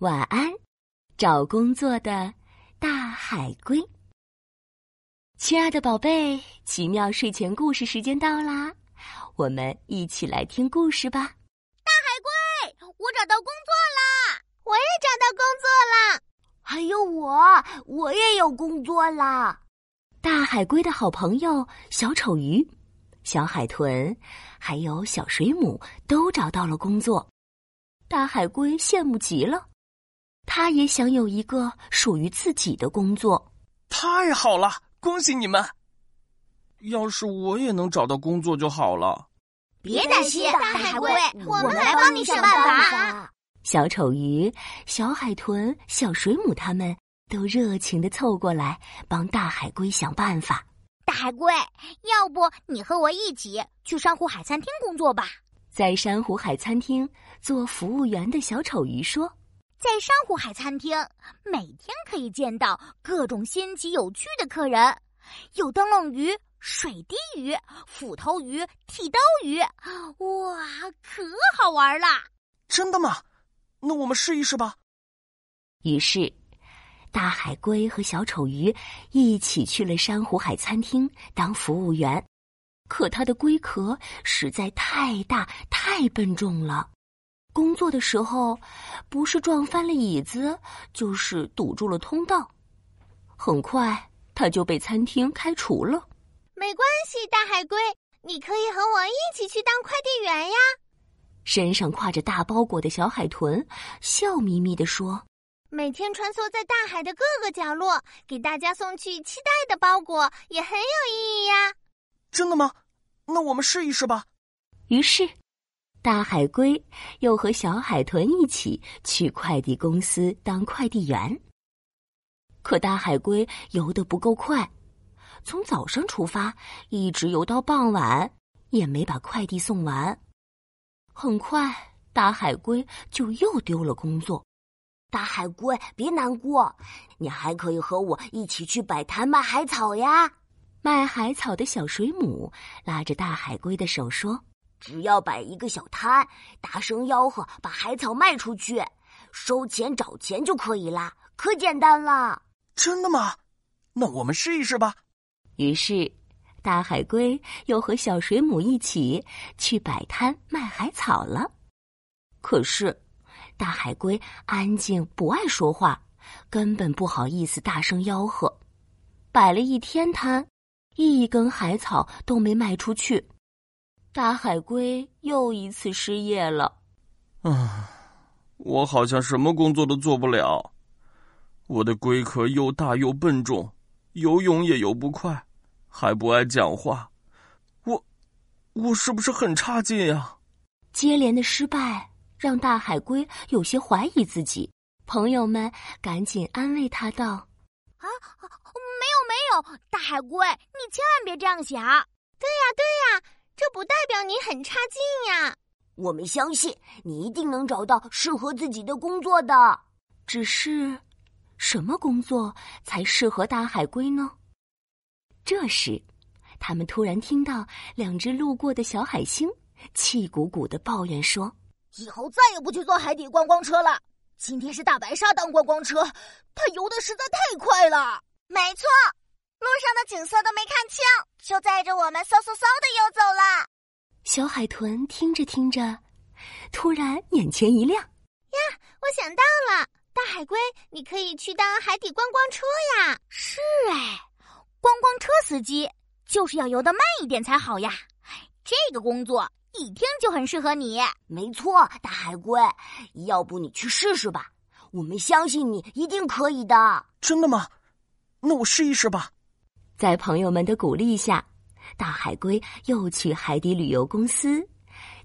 晚安，找工作的大海龟。亲爱的宝贝，奇妙睡前故事时间到啦，我们一起来听故事吧。大海龟，我找到工作啦！我也找到工作啦！还有我，我也有工作啦！大海龟的好朋友小丑鱼、小海豚，还有小水母都找到了工作。大海龟羡慕极了，他也想有一个属于自己的工作。太好了，恭喜你们！要是我也能找到工作就好了。别担心，大海龟，我们来帮你想办法。小丑鱼、小海豚、小水母他们。都热情的凑过来帮大海龟想办法。大海龟，要不你和我一起去珊瑚海餐厅工作吧？在珊瑚海餐厅做服务员的小丑鱼说：“在珊瑚海餐厅，每天可以见到各种新奇有趣的客人，有灯笼鱼、水滴鱼、斧头鱼、剃刀鱼，哇，可好玩了！真的吗？那我们试一试吧。”于是。大海龟和小丑鱼一起去了珊瑚海餐厅当服务员，可它的龟壳实在太大太笨重了，工作的时候不是撞翻了椅子，就是堵住了通道。很快，他就被餐厅开除了。没关系，大海龟，你可以和我一起去当快递员呀。身上挎着大包裹的小海豚笑眯眯地说。每天穿梭在大海的各个角落，给大家送去期待的包裹，也很有意义呀。真的吗？那我们试一试吧。于是，大海龟又和小海豚一起去快递公司当快递员。可大海龟游得不够快，从早上出发，一直游到傍晚，也没把快递送完。很快，大海龟就又丢了工作。大海龟，别难过，你还可以和我一起去摆摊卖海草呀！卖海草的小水母拉着大海龟的手说：“只要摆一个小摊，大声吆喝，把海草卖出去，收钱找钱就可以啦，可简单了。”真的吗？那我们试一试吧。于是，大海龟又和小水母一起去摆摊卖海草了。可是。大海龟安静，不爱说话，根本不好意思大声吆喝。摆了一天摊，一根海草都没卖出去，大海龟又一次失业了。啊，我好像什么工作都做不了。我的龟壳又大又笨重，游泳也游不快，还不爱讲话。我，我是不是很差劲呀？接连的失败。让大海龟有些怀疑自己，朋友们赶紧安慰他道：“啊，没有没有，大海龟，你千万别这样想。对呀对呀，这不代表你很差劲呀。我们相信你一定能找到适合自己的工作的。只是，什么工作才适合大海龟呢？”这时，他们突然听到两只路过的小海星气鼓鼓的抱怨说。以后再也不去坐海底观光车了。今天是大白鲨当观光车，它游的实在太快了。没错，路上的景色都没看清，就载着我们嗖嗖嗖的游走了。小海豚听着听着，突然眼前一亮。呀，我想到了，大海龟，你可以去当海底观光车呀。是哎，观光车司机就是要游得慢一点才好呀。这个工作。一听就很适合你，没错，大海龟，要不你去试试吧？我们相信你一定可以的。真的吗？那我试一试吧。在朋友们的鼓励下，大海龟又去海底旅游公司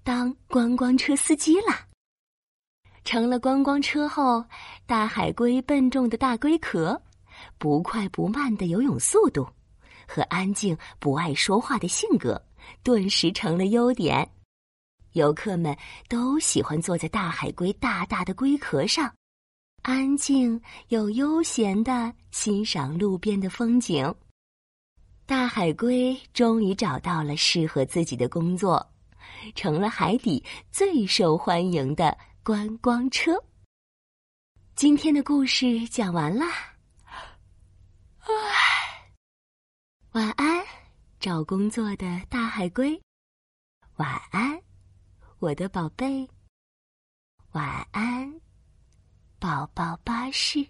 当观光车司机了。成了观光车后，大海龟笨重的大龟壳、不快不慢的游泳速度和安静不爱说话的性格，顿时成了优点。游客们都喜欢坐在大海龟大大的龟壳上，安静又悠闲的欣赏路边的风景。大海龟终于找到了适合自己的工作，成了海底最受欢迎的观光车。今天的故事讲完啦，晚安，找工作的大海龟。晚安，我的宝贝。晚安，宝宝巴士。